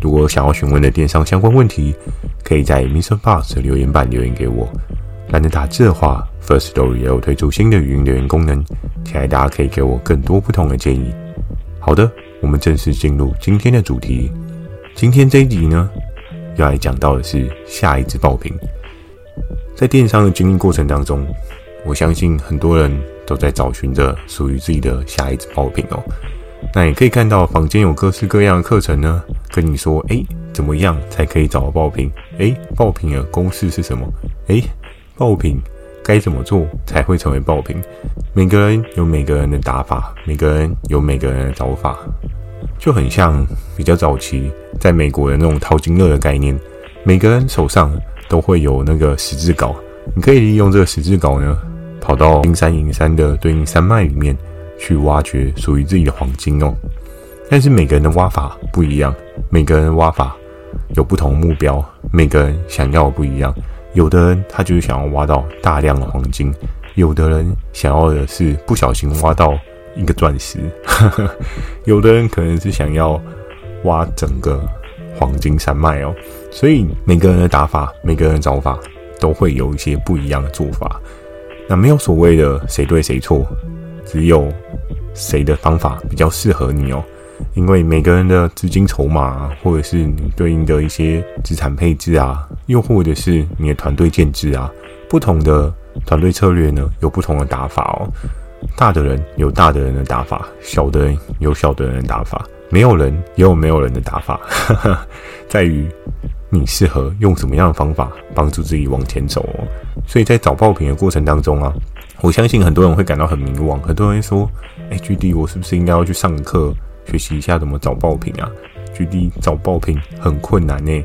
如果想要询问的电商相关问题，可以在 MixerBox 的留言板留言给我。懒得打字的话，First Story 也有推出新的语音留言功能，期待大家可以给我更多不同的建议。好的，我们正式进入今天的主题。今天这一集呢，要来讲到的是下一支爆品。在电商的经营过程当中，我相信很多人都在找寻着属于自己的下一支爆品哦。那也可以看到，房间有各式各样的课程呢，跟你说，哎，怎么样才可以找到爆品？哎，爆品的公式是什么？哎，爆品该怎么做才会成为爆品？每个人有每个人的打法，每个人有每个人的找法，就很像比较早期在美国的那种淘金乐的概念，每个人手上都会有那个十字镐，你可以利用这个十字镐呢，跑到金山银山的对应山脉里面。去挖掘属于自己的黄金哦，但是每个人的挖法不一样，每个人挖法有不同目标，每个人想要的不一样。有的人他就是想要挖到大量的黄金，有的人想要的是不小心挖到一个钻石，有的人可能是想要挖整个黄金山脉哦。所以每个人的打法，每个人的找法都会有一些不一样的做法。那没有所谓的谁对谁错。只有谁的方法比较适合你哦，因为每个人的资金筹码啊，或者是你对应的一些资产配置啊，又或者是你的团队建制啊，不同的团队策略呢，有不同的打法哦。大的人有大的人的打法，小的人有小的人的打法，没有人也有没有人的打法，在于你适合用什么样的方法帮助自己往前走哦。所以在找爆品的过程当中啊。我相信很多人会感到很迷惘，很多人说：“哎，GD，我是不是应该要去上课学习一下怎么找爆品啊？GD 找爆品很困难呢，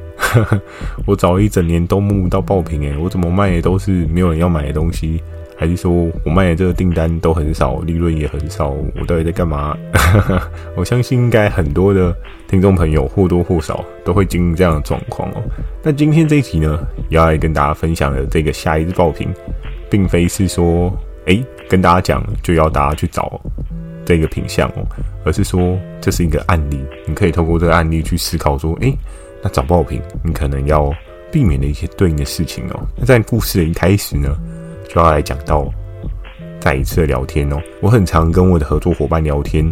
我找了一整年都摸不到爆品哎，我怎么卖的都是没有人要买的东西，还是说我卖的这个订单都很少，利润也很少，我到底在干嘛？” 我相信应该很多的听众朋友或多或少都会经历这样的状况哦。那今天这一集呢，要来跟大家分享的这个下一支爆品。并非是说，哎、跟大家讲就要大家去找这个品相哦，而是说这是一个案例，你可以透过这个案例去思考说，哎、那找爆品你可能要避免的一些对应的事情哦。那在故事的一开始呢，就要来讲到再一次的聊天哦。我很常跟我的合作伙伴聊天，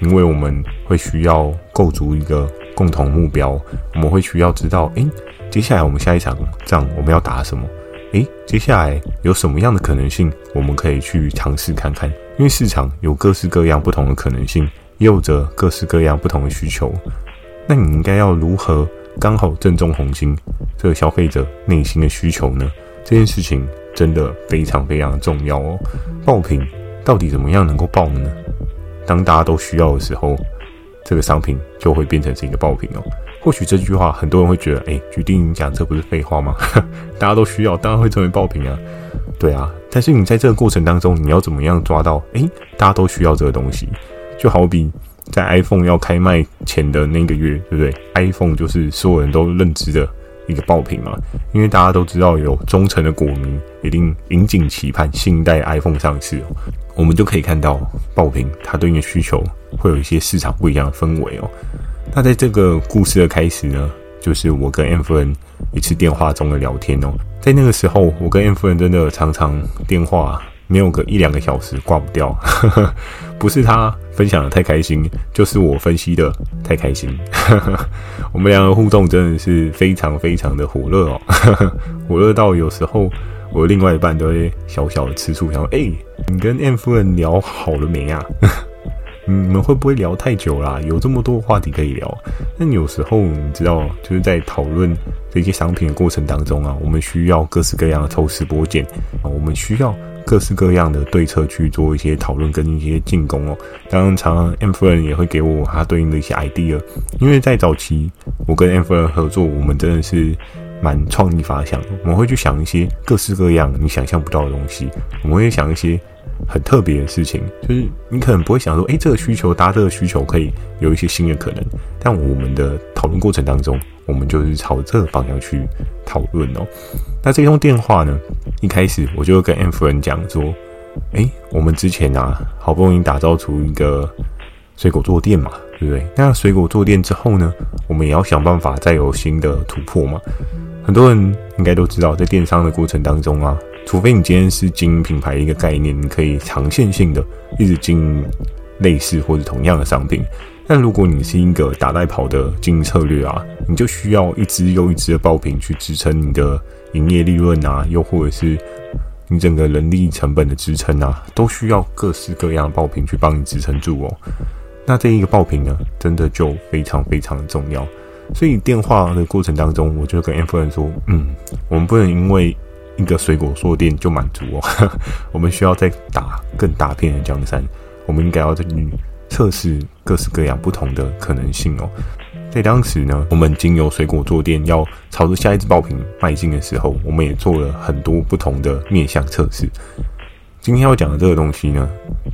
因为我们会需要构筑一个共同目标，我们会需要知道，哎、接下来我们下一场仗我们要打什么。诶，接下来有什么样的可能性，我们可以去尝试看看？因为市场有各式各样不同的可能性，也有着各式各样不同的需求。那你应该要如何刚好正中红心这个消费者内心的需求呢？这件事情真的非常非常重要哦。爆品到底怎么样能够爆呢？当大家都需要的时候，这个商品就会变成是一个爆品哦。或许这句话很多人会觉得，哎，决定你讲这不是废话吗？大家都需要，当然会成为爆品啊。对啊，但是你在这个过程当中，你要怎么样抓到？哎，大家都需要这个东西，就好比在 iPhone 要开卖前的那个月，对不对？iPhone 就是所有人都认知的一个爆品嘛，因为大家都知道有忠诚的果民一定引颈期盼新一代 iPhone 上市。我们就可以看到爆品它对应的需求会有一些市场不一样的氛围哦。那在这个故事的开始呢，就是我跟 M 夫人一次电话中的聊天哦。在那个时候，我跟 M 夫人真的常常电话没有个一两个小时挂不掉，不是他分享的太开心，就是我分析的太开心。我们两个互动真的是非常非常的火热哦，火热到有时候我另外一半都会小小的吃醋，想说：“哎，你跟 M 夫人聊好了没啊？”你们会不会聊太久啦？有这么多话题可以聊。那有时候你知道，就是在讨论这些商品的过程当中啊，我们需要各式各样的抽丝剥茧啊，我们需要各式各样的对策去做一些讨论跟一些进攻哦。当然，常常 M 夫人也会给我他对应的一些 idea。因为在早期我跟 M 夫人合作，我们真的是蛮创意发想，我们会去想一些各式各样你想象不到的东西，我们会想一些很特别的事情，就是你可能不会想说，诶，这个需求搭这个需求可以有一些新的可能，但我们的讨论过程当中，我们就是朝这个方向去讨论哦。那这通电话呢，一开始我就跟 M 夫人讲说，诶，我们之前啊，好不容易打造出一个水果坐垫嘛。对不对？那水果坐垫之后呢，我们也要想办法再有新的突破嘛。很多人应该都知道，在电商的过程当中啊，除非你今天是经营品牌一个概念，你可以长线性的一直经营类似或者同样的商品。但如果你是一个打带跑的经营策略啊，你就需要一支又一支的爆品去支撑你的营业利润啊，又或者是你整个人力成本的支撑啊，都需要各式各样的爆品去帮你支撑住哦。那这一个爆品呢，真的就非常非常的重要。所以电话的过程当中，我就跟 M 夫人说：“嗯，我们不能因为一个水果坐垫就满足哦，我们需要再打更大片的江山。我们应该要去测试各式各样不同的可能性哦。”在当时呢，我们经由水果坐垫要朝着下一只爆品迈进的时候，我们也做了很多不同的面向测试。今天要讲的这个东西呢，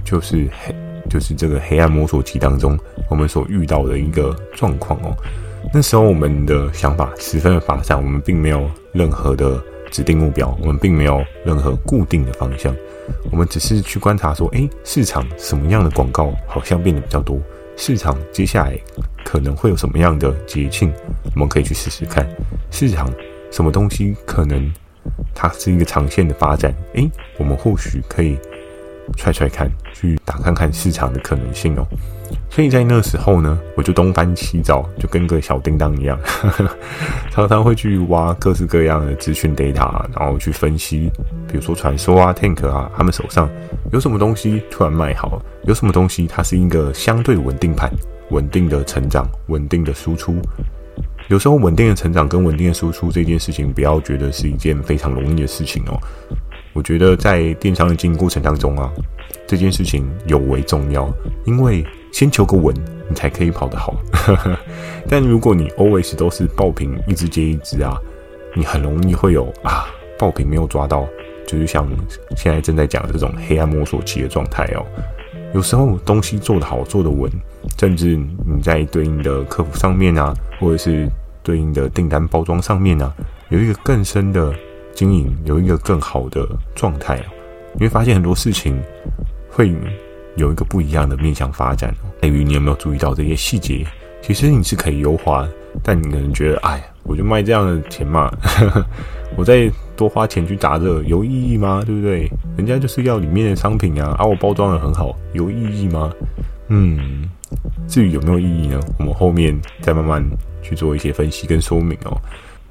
就是黑。就是这个黑暗摸索期当中，我们所遇到的一个状况哦。那时候我们的想法十分的发散，我们并没有任何的指定目标，我们并没有任何固定的方向，我们只是去观察说，诶，市场什么样的广告好像变得比较多，市场接下来可能会有什么样的节庆，我们可以去试试看，市场什么东西可能它是一个长线的发展，诶，我们或许可以。踹踹看，去打看看市场的可能性哦。所以在那时候呢，我就东翻西找，就跟个小叮当一样，常常会去挖各式各样的资讯 data，然后去分析，比如说传说啊、Tank 啊，他们手上有什么东西突然卖好，有什么东西它是一个相对稳定盘，稳定的成长，稳定的输出。有时候稳定的成长跟稳定的输出这件事情，不要觉得是一件非常容易的事情哦。我觉得在电商的经营过程当中啊，这件事情尤为重要，因为先求个稳，你才可以跑得好。但如果你 always 都是爆品一只接一只啊，你很容易会有啊爆品没有抓到，就是像现在正在讲的这种黑暗摸索期的状态哦。有时候东西做得好，做得稳，甚至你在对应的客服上面啊，或者是对应的订单包装上面啊，有一个更深的。经营有一个更好的状态，你会发现很多事情会有一个不一样的面向发展。在于你有没有注意到这些细节？其实你是可以优化，但你可能觉得，哎，我就卖这样的钱嘛，我再多花钱去打这有意义吗？对不对？人家就是要里面的商品啊，啊、我包装得很好，有意义吗？嗯，至于有没有意义呢？我们后面再慢慢去做一些分析跟说明哦。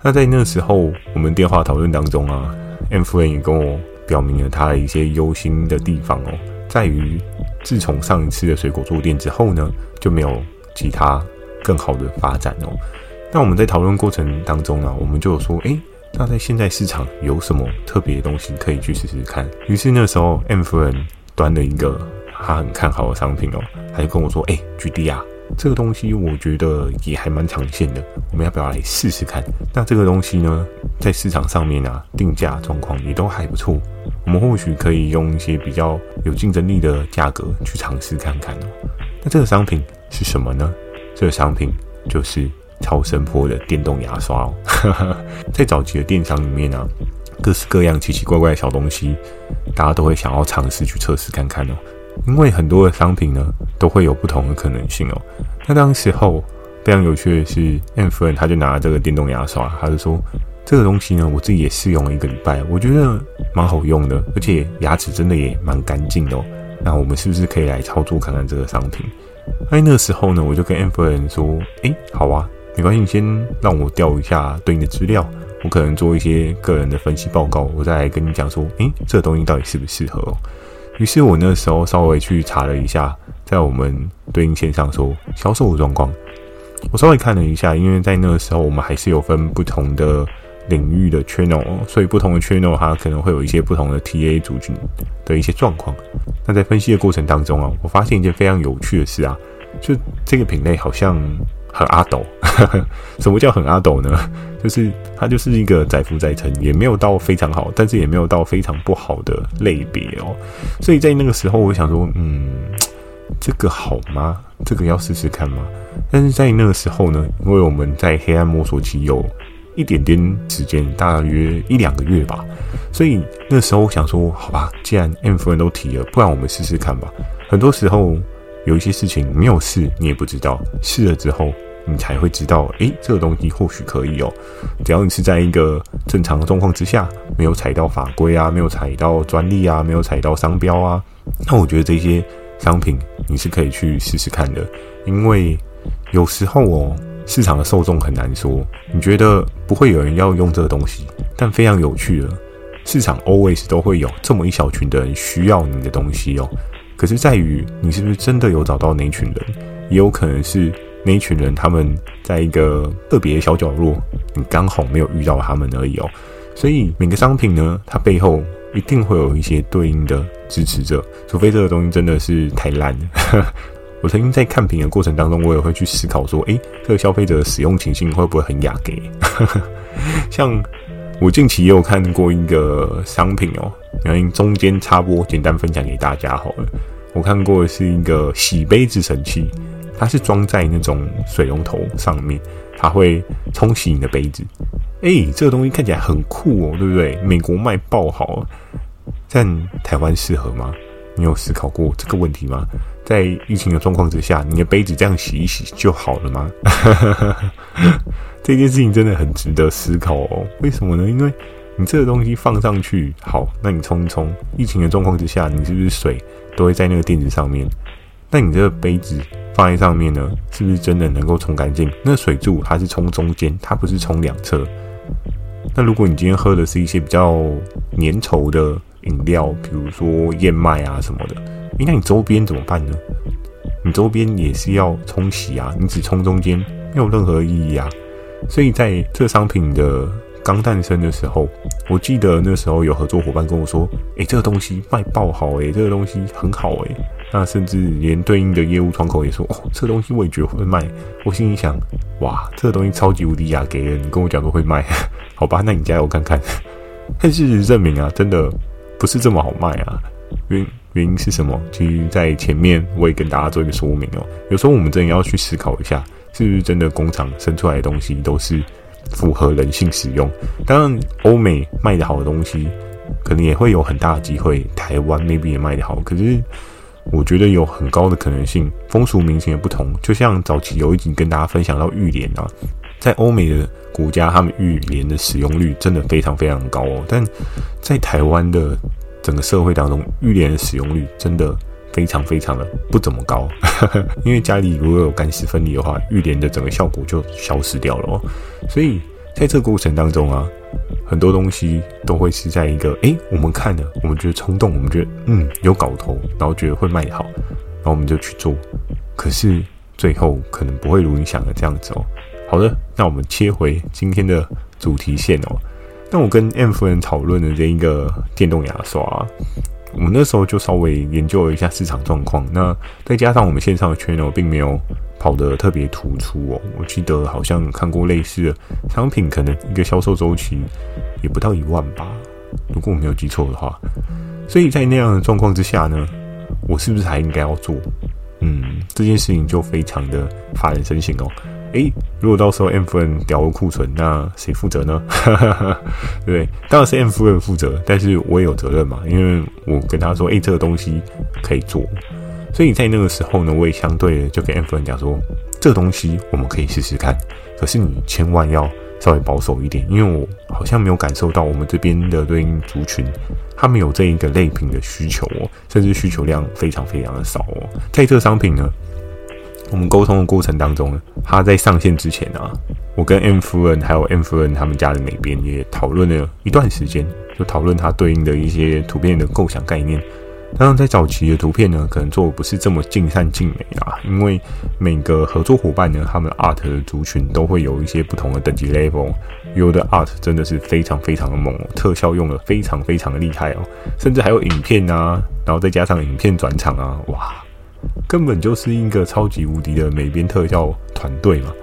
那在那个时候，我们电话讨论当中啊，M 夫人也跟我表明了他的一些忧心的地方哦，在于自从上一次的水果坐垫之后呢，就没有其他更好的发展哦。那我们在讨论过程当中呢，我们就说，诶，那在现在市场有什么特别的东西可以去试试看？于是那时候，M 夫人端了一个他很看好的商品哦，她就跟我说，诶，GD 啊。这个东西我觉得也还蛮长线的，我们要不要来试试看？那这个东西呢，在市场上面啊，定价状况也都还不错，我们或许可以用一些比较有竞争力的价格去尝试看看哦。那这个商品是什么呢？这个商品就是超声波的电动牙刷哦。在早期的电商里面啊，各式各样奇奇怪怪的小东西，大家都会想要尝试去测试看看哦。因为很多的商品呢，都会有不同的可能性哦。那当时候非常有趣的是，M 夫人他就拿了这个电动牙刷，他就说这个东西呢，我自己也试用了一个礼拜，我觉得蛮好用的，而且牙齿真的也蛮干净的哦。那我们是不是可以来操作看看这个商品？那那时候呢，我就跟 M 夫人说，诶，好啊，没关系，你先让我调一下对应的资料，我可能做一些个人的分析报告，我再来跟你讲说，诶，这个东西到底适不适合哦。于是我那时候稍微去查了一下，在我们对应线上说销售的状况，我稍微看了一下，因为在那个时候我们还是有分不同的领域的 channel，所以不同的 channel 它可能会有一些不同的 TA 族群的一些状况。那在分析的过程当中啊，我发现一件非常有趣的事啊，就这个品类好像很阿斗。什么叫很阿斗呢？就是它就是一个载浮载沉，也没有到非常好，但是也没有到非常不好的类别哦。所以在那个时候，我想说，嗯，这个好吗？这个要试试看吗？但是在那个时候呢，因为我们在黑暗摸索期有一点点时间，大约一两个月吧，所以那时候我想说，好吧，既然 M 夫人都提了，不然我们试试看吧。很多时候有一些事情没有试，你也不知道，试了之后。你才会知道，诶，这个东西或许可以哦。只要你是在一个正常的状况之下，没有踩到法规啊，没有踩到专利啊，没有踩到商标啊，那我觉得这些商品你是可以去试试看的。因为有时候哦，市场的受众很难说，你觉得不会有人要用这个东西，但非常有趣的，市场 always 都会有这么一小群的人需要你的东西哦。可是在于你是不是真的有找到那群人，也有可能是。那一群人，他们在一个特别的小角落，你刚好没有遇到他们而已哦。所以每个商品呢，它背后一定会有一些对应的支持者，除非这个东西真的是太烂了。我曾经在看品的过程当中，我也会去思考说，诶，这个消费者的使用情境会不会很雅给？像我近期也有看过一个商品哦，然后中间插播，简单分享给大家好了。我看过的是一个洗杯子神器。它是装在那种水龙头上面，它会冲洗你的杯子。哎、这个东西看起来很酷哦，对不对？美国卖爆好，但台湾适合吗？你有思考过这个问题吗？在疫情的状况之下，你的杯子这样洗一洗就好了吗？这件事情真的很值得思考哦。为什么呢？因为你这个东西放上去好，那你冲一冲，疫情的状况之下，你是不是水都会在那个垫子上面？那你这个杯子？放在上面呢，是不是真的能够冲干净？那水柱它是冲中间，它不是冲两侧。那如果你今天喝的是一些比较粘稠的饮料，比如说燕麦啊什么的，那你周边怎么办呢？你周边也是要冲洗啊，你只冲中间没有任何意义啊。所以在这商品的刚诞生的时候，我记得那时候有合作伙伴跟我说：“诶，这个东西卖爆好诶，这个东西很好诶。”那甚至连对应的业务窗口也说：“哦，这个东西我也觉得会卖。”我心里想：“哇，这个东西超级无敌亚给了，你跟我讲都会卖，好吧？那你加油看看。”但事实证明啊，真的不是这么好卖啊。原原因是什么？其实，在前面我也跟大家做一个说明哦。有时候我们真的要去思考一下，是不是真的工厂生出来的东西都是符合人性使用？当然，欧美卖的好的东西，可能也会有很大的机会，台湾 maybe 也卖的好，可是。我觉得有很高的可能性，风俗民情也不同。就像早期有一集跟大家分享到浴帘啊，在欧美的国家，他们浴帘的使用率真的非常非常高哦。但在台湾的整个社会当中，浴帘的使用率真的非常非常的不怎么高。因为家里如果有干湿分离的话，浴帘的整个效果就消失掉了哦。所以在这个过程当中啊。很多东西都会是在一个诶，我们看了，我们觉得冲动，我们觉得嗯有搞头，然后觉得会卖好，然后我们就去做，可是最后可能不会如你想的这样子哦。好的，那我们切回今天的主题线哦。那我跟 M 夫人讨论的这一个电动牙刷。我们那时候就稍微研究了一下市场状况，那再加上我们线上的 channel 并没有跑得特别突出哦。我记得好像看过类似的商品，可能一个销售周期也不到一万吧，如果我没有记错的话。所以在那样的状况之下呢，我是不是还应该要做？嗯，这件事情就非常的发人深省哦。诶，如果到时候 M 夫人掉了库存，那谁负责呢？对 不对？当然是 M 夫人负责，但是我也有责任嘛，因为我跟他说，诶，这个东西可以做，所以在那个时候呢，我也相对的就跟 M 夫人讲说，这个东西我们可以试试看，可是你千万要稍微保守一点，因为我好像没有感受到我们这边的对应族群，他们有这一个类品的需求哦，甚至需求量非常非常的少哦，在这个商品呢。我们沟通的过程当中呢，他在上线之前啊，我跟 M 夫人还有 M 夫人他们家的美编也讨论了一段时间，就讨论它对应的一些图片的构想概念。当然，在早期的图片呢，可能做的不是这么尽善尽美啦，因为每个合作伙伴呢，他们 art 的族群都会有一些不同的等级 level，有的 art 真的是非常非常的猛，特效用的非常非常的厉害哦，甚至还有影片啊，然后再加上影片转场啊，哇！根本就是一个超级无敌的美编特效团队嘛，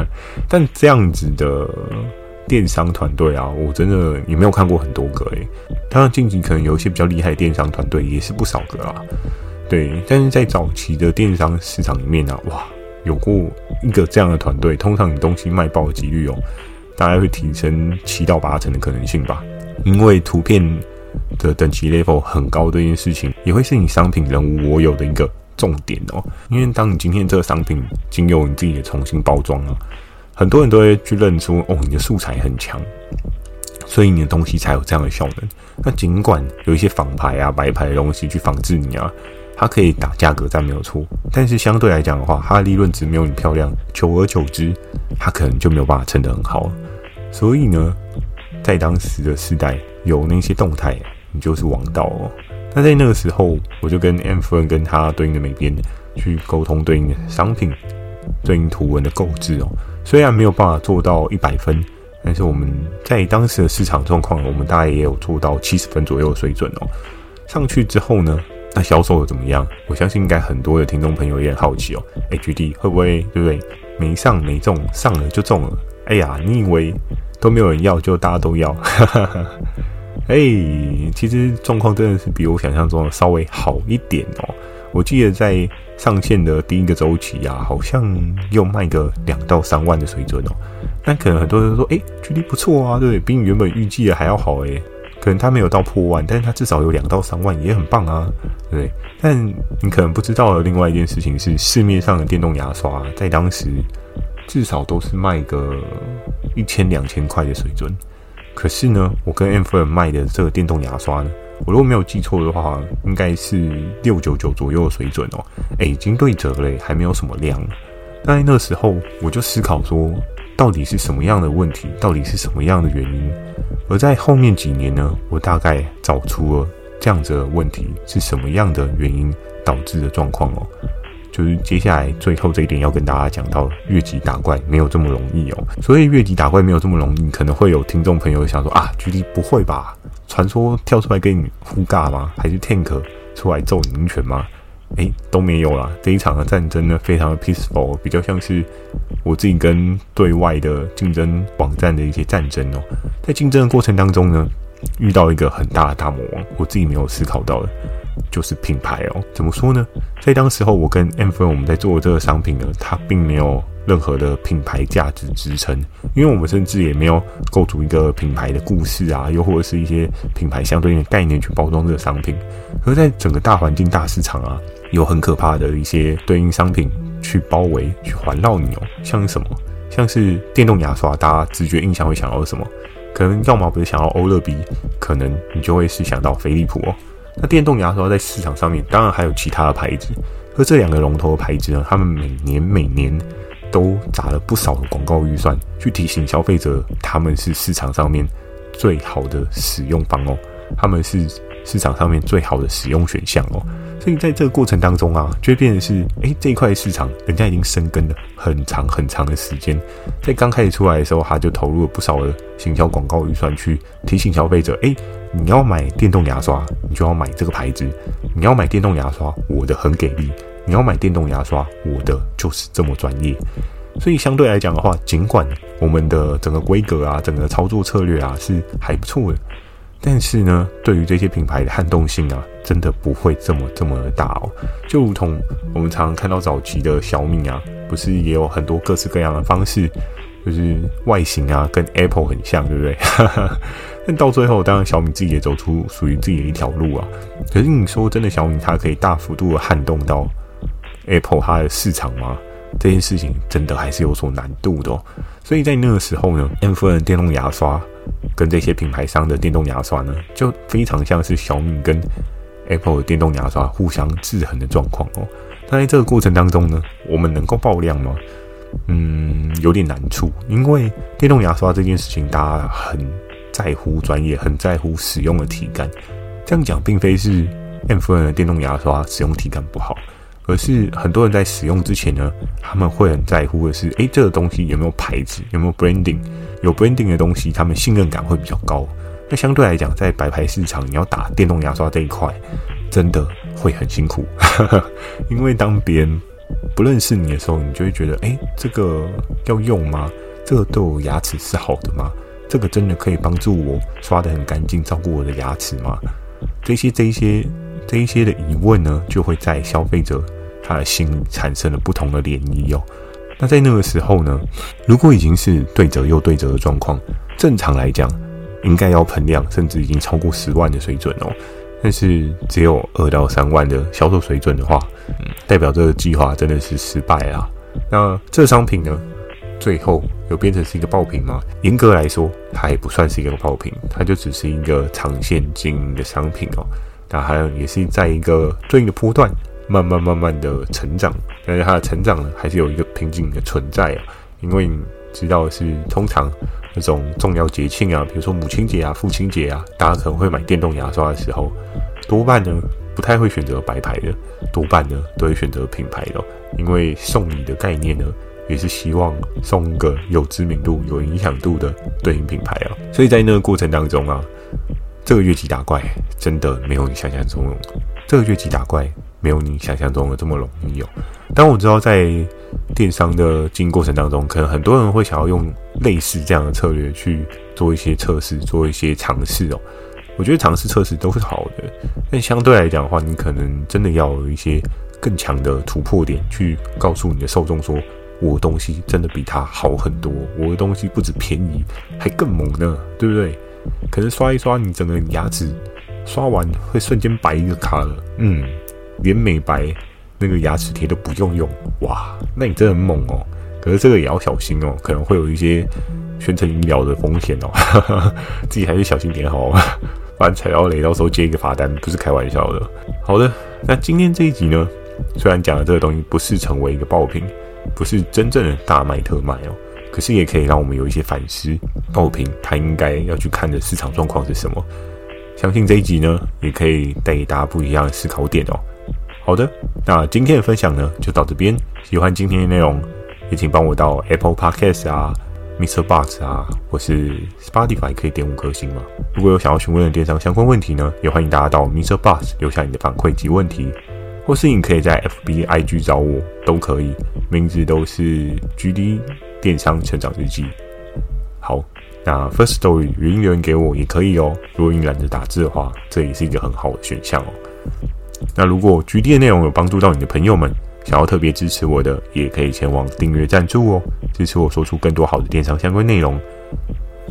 但这样子的电商团队啊，我真的也没有看过很多个诶。当然近期可能有一些比较厉害的电商团队也是不少个啦。对，但是在早期的电商市场里面啊，哇，有过一个这样的团队，通常你东西卖爆的几率哦，大概会提升七到八成的可能性吧。因为图片的等级 level 很高这件事情，也会是你商品人无我有的一个重点哦。因为当你今天这个商品经由你自己的重新包装啊，很多人都会去认出哦，你的素材很强，所以你的东西才有这样的效能。那尽管有一些仿牌啊、白牌的东西去仿制你啊。它可以打价格战没有错，但是相对来讲的话，它的利润值没有你漂亮，久而久之，它可能就没有办法撑得很好。所以呢，在当时的时代，有那些动态，你就是王道哦。那在那个时候，我就跟 M 夫人跟他对应的美编去沟通对应的商品、对应图文的购置哦。虽然没有办法做到一百分，但是我们在当时的市场状况，我们大概也有做到七十分左右的水准哦。上去之后呢，那销售的怎么样？我相信应该很多的听众朋友也很好奇哦。HD 会不会对不对？没上没中，上了就中了。哎呀，你以为都没有人要，就大家都要？哎，其实状况真的是比我想象中的稍微好一点哦。我记得在上线的第一个周期啊，好像又卖个两到三万的水准哦。那可能很多人说，哎，GD 不错啊，对，比你原本预计的还要好哎。可能它没有到破万，但是它至少有两到三万，也很棒啊，对不对？但你可能不知道的另外一件事情是，市面上的电动牙刷在当时至少都是卖个一千两千块的水准。可是呢，我跟 M 夫人卖的这个电动牙刷呢，我如果没有记错的话，应该是六九九左右的水准哦。诶，已经对折了，还没有什么量。但在那时候，我就思考说，到底是什么样的问题？到底是什么样的原因？而在后面几年呢，我大概找出了这样子的问题是什么样的原因导致的状况哦，就是接下来最后这一点要跟大家讲到，越级打怪没有这么容易哦。所以越级打怪没有这么容易，可能会有听众朋友想说啊，GD 不会吧？传说跳出来跟你互尬吗？还是 Tank 出来揍你一拳吗？诶，都没有啦。这一场的战争呢，非常的 peaceful，比较像是我自己跟对外的竞争网站的一些战争哦。在竞争的过程当中呢，遇到一个很大的大魔王，我自己没有思考到的，就是品牌哦。怎么说呢？在当时候，我跟 M 分我们在做这个商品呢，它并没有任何的品牌价值支撑，因为我们甚至也没有构筑一个品牌的故事啊，又或者是一些品牌相对应的概念去包装这个商品。而在整个大环境、大市场啊。有很可怕的一些对应商品去包围、去环绕你哦，像什么？像是电动牙刷，大家直觉印象会想到什么？可能要么不是想到欧乐 B，可能你就会是想到飞利浦哦。那电动牙刷在市场上面，当然还有其他的牌子，而这两个龙头的牌子呢，他们每年每年都砸了不少的广告预算，去提醒消费者他们是市场上面最好的使用方哦，他们是市场上面最好的使用选项哦。所以在这个过程当中啊，就变成是，诶，这一块市场人家已经深耕了很长很长的时间，在刚开始出来的时候，他就投入了不少的行销广告预算去提醒消费者，诶，你要买电动牙刷，你就要买这个牌子；你要买电动牙刷，我的很给力；你要买电动牙刷，我的就是这么专业。所以相对来讲的话，尽管我们的整个规格啊，整个操作策略啊是还不错的。但是呢，对于这些品牌的撼动性啊，真的不会这么这么的大哦。就如同我们常常看到早期的小米啊，不是也有很多各式各样的方式，就是外形啊跟 Apple 很像，对不对？但到最后，当然小米自己也走出属于自己的一条路啊。可是你说真的，小米它可以大幅度的撼动到 Apple 它的市场吗？这件事情真的还是有所难度的哦。所以在那个时候呢，M 夫人电动牙刷。跟这些品牌商的电动牙刷呢，就非常像是小米跟 Apple 的电动牙刷互相制衡的状况哦。那在这个过程当中呢，我们能够爆量吗？嗯，有点难处，因为电动牙刷这件事情，大家很在乎专业，很在乎使用的体感。这样讲，并非是 M 夫人的电动牙刷使用体感不好，而是很多人在使用之前呢，他们会很在乎的是，诶，这个东西有没有牌子，有没有 branding。有 branding 的东西，他们信任感会比较高。那相对来讲，在白牌市场，你要打电动牙刷这一块，真的会很辛苦。因为当别人不认识你的时候，你就会觉得，哎，这个要用吗？这个对我牙齿是好的吗？这个真的可以帮助我刷得很干净，照顾我的牙齿吗？这些、这些、这一些的疑问呢，就会在消费者他的心产生了不同的涟漪哦。那在那个时候呢，如果已经是对折又对折的状况，正常来讲，应该要喷量甚至已经超过十万的水准哦。但是只有二到三万的销售水准的话，嗯，代表这个计划真的是失败啊。那这商品呢，最后有变成是一个爆品吗？严格来说，它也不算是一个爆品，它就只是一个长线经营的商品哦。那还有也是在一个对应的波段。慢慢慢慢的成长，但是它的成长呢，还是有一个瓶颈的存在啊。因为你知道是通常那种重要节庆啊，比如说母亲节啊、父亲节啊，大家可能会买电动牙刷的时候，多半呢不太会选择白牌的，多半呢都会选择品牌的，因为送礼的概念呢，也是希望送个有知名度、有影响度的对应品牌啊。所以在那个过程当中啊，这个越级打怪真的没有你想象中，这个越级打怪。没有你想象中的这么容易哦。但我知道，在电商的经营过程当中，可能很多人会想要用类似这样的策略去做一些测试，做一些尝试哦。我觉得尝试测试都是好的，但相对来讲的话，你可能真的要有一些更强的突破点，去告诉你的受众说，我的东西真的比他好很多，我的东西不止便宜，还更猛呢，对不对？可能刷一刷，你整个牙齿刷完会瞬间白一个卡了，嗯。连美白那个牙齿贴都不用用，哇，那你真的很猛哦。可是这个也要小心哦，可能会有一些宣称医疗的风险哦，自己还是小心点好，不然踩到雷，到时候接一个罚单，不是开玩笑的。好的，那今天这一集呢，虽然讲的这个东西不是成为一个爆品，不是真正的大卖特卖哦，可是也可以让我们有一些反思，爆品它应该要去看的市场状况是什么。相信这一集呢，也可以带给大家不一样的思考点哦。好的，那今天的分享呢，就到这边。喜欢今天的内容，也请帮我到 Apple Podcast 啊、Mr. Box 啊，或是 Spotify 可以点五颗星嘛。如果有想要询问的电商相关问题呢，也欢迎大家到 Mr. Box 留下你的反馈及问题，或是你可以在 FB、IG 找我，都可以，名字都是 GD 电商成长日记。好，那 First Story 语音留言给我也可以哦。如果你懒得打字的话，这也是一个很好的选项哦。那如果 GD 的内容有帮助到你的朋友们，想要特别支持我的，也可以前往订阅赞助哦，支持我说出更多好的电商相关内容。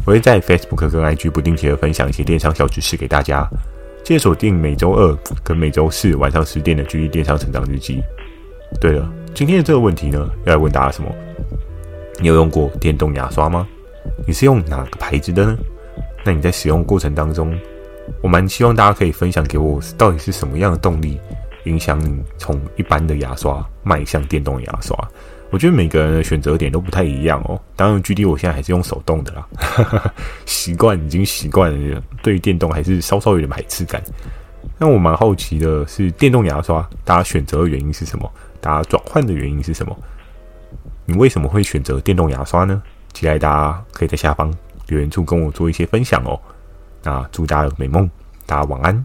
我会在 Facebook 跟 IG 不定期的分享一些电商小知识给大家。记得锁定每周二跟每周四晚上十点的 GD 电商成长日记。对了，今天的这个问题呢，要来问大家什么？你有用过电动牙刷吗？你是用哪个牌子的呢？那你在使用过程当中，我蛮希望大家可以分享给我，到底是什么样的动力影响你从一般的牙刷迈向电动牙刷？我觉得每个人的选择点都不太一样哦。当然，GD 我现在还是用手动的啦，习惯已经习惯了，对于电动还是稍稍有点排斥感。那我蛮好奇的是，电动牙刷大家选择的原因是什么？大家转换的原因是什么？你为什么会选择电动牙刷呢？期待大家可以在下方留言处跟我做一些分享哦。那祝大家有美梦，大家晚安。